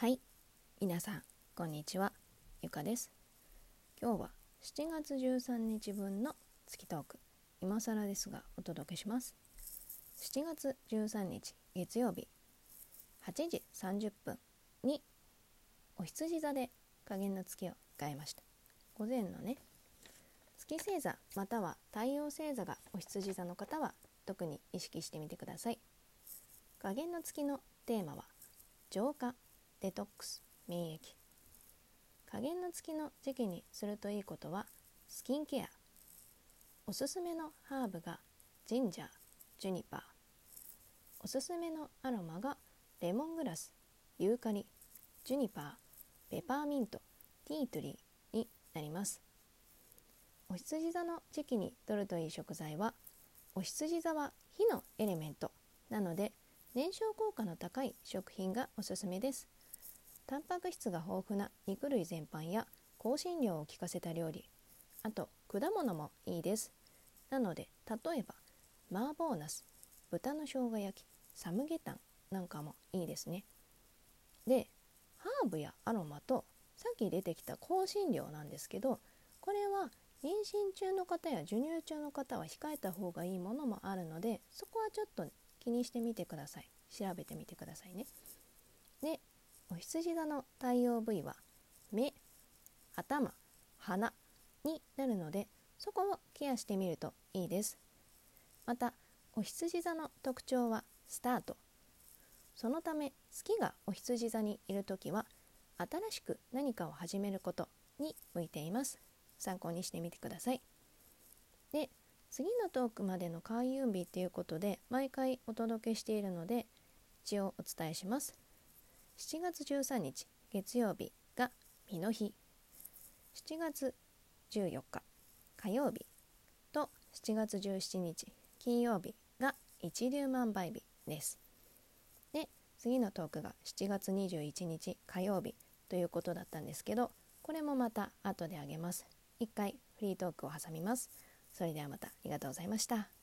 はい。皆さんこんにちは。ゆかです。今日は7月13日分の月トーク。今更ですがお届けします。7月13日月曜日。8時30分にお羊座で加減の月を迎えました。午前のね月星座または太陽星座がお羊座の方は特に意識してみてください。加減の月のテーマは浄化。デトックス免疫加減の月の時期にするといいことはスキンケア。おすすめのハーブがジンジャージュニパー。おすすめのアロマがレモングラスユーカリジュニパーペパーミントティートリーになります。お羊座の時期に取るといい食材はお羊座は火のエレメントなので燃焼効果の高い食品がおすすめです。タンパク質が豊富な肉類全般や香辛料を効かせた料理。あと果物もいいです。なので例えば麻婆ナス豚の生姜焼きサムゲタンなんかもいいですね。でハーブやアロマとさっき出てきた香辛料なんですけどこれは妊娠中の方や授乳中の方は控えた方がいいものもあるのでそこはちょっと気にしてみてください。調べてみてくださいね。でお羊座の太陽部位は目頭鼻になるのでそこをケアしてみるといいです。またお羊座の特徴はスタート。そのため月がお羊座にいる時は新しく何かを始めることに向いています。参考にしてみてください。で次のトークまでの開運日ということで毎回お届けしているので一応お伝えします。7月13日月曜日が美の日。7月14日火曜日と7月17日金曜日が一粒万倍日です。で次のトークが7月21日火曜日ということだったんですけどこれもまた後であげます。一回フリートークを挟みます。それではまたありがとうございました。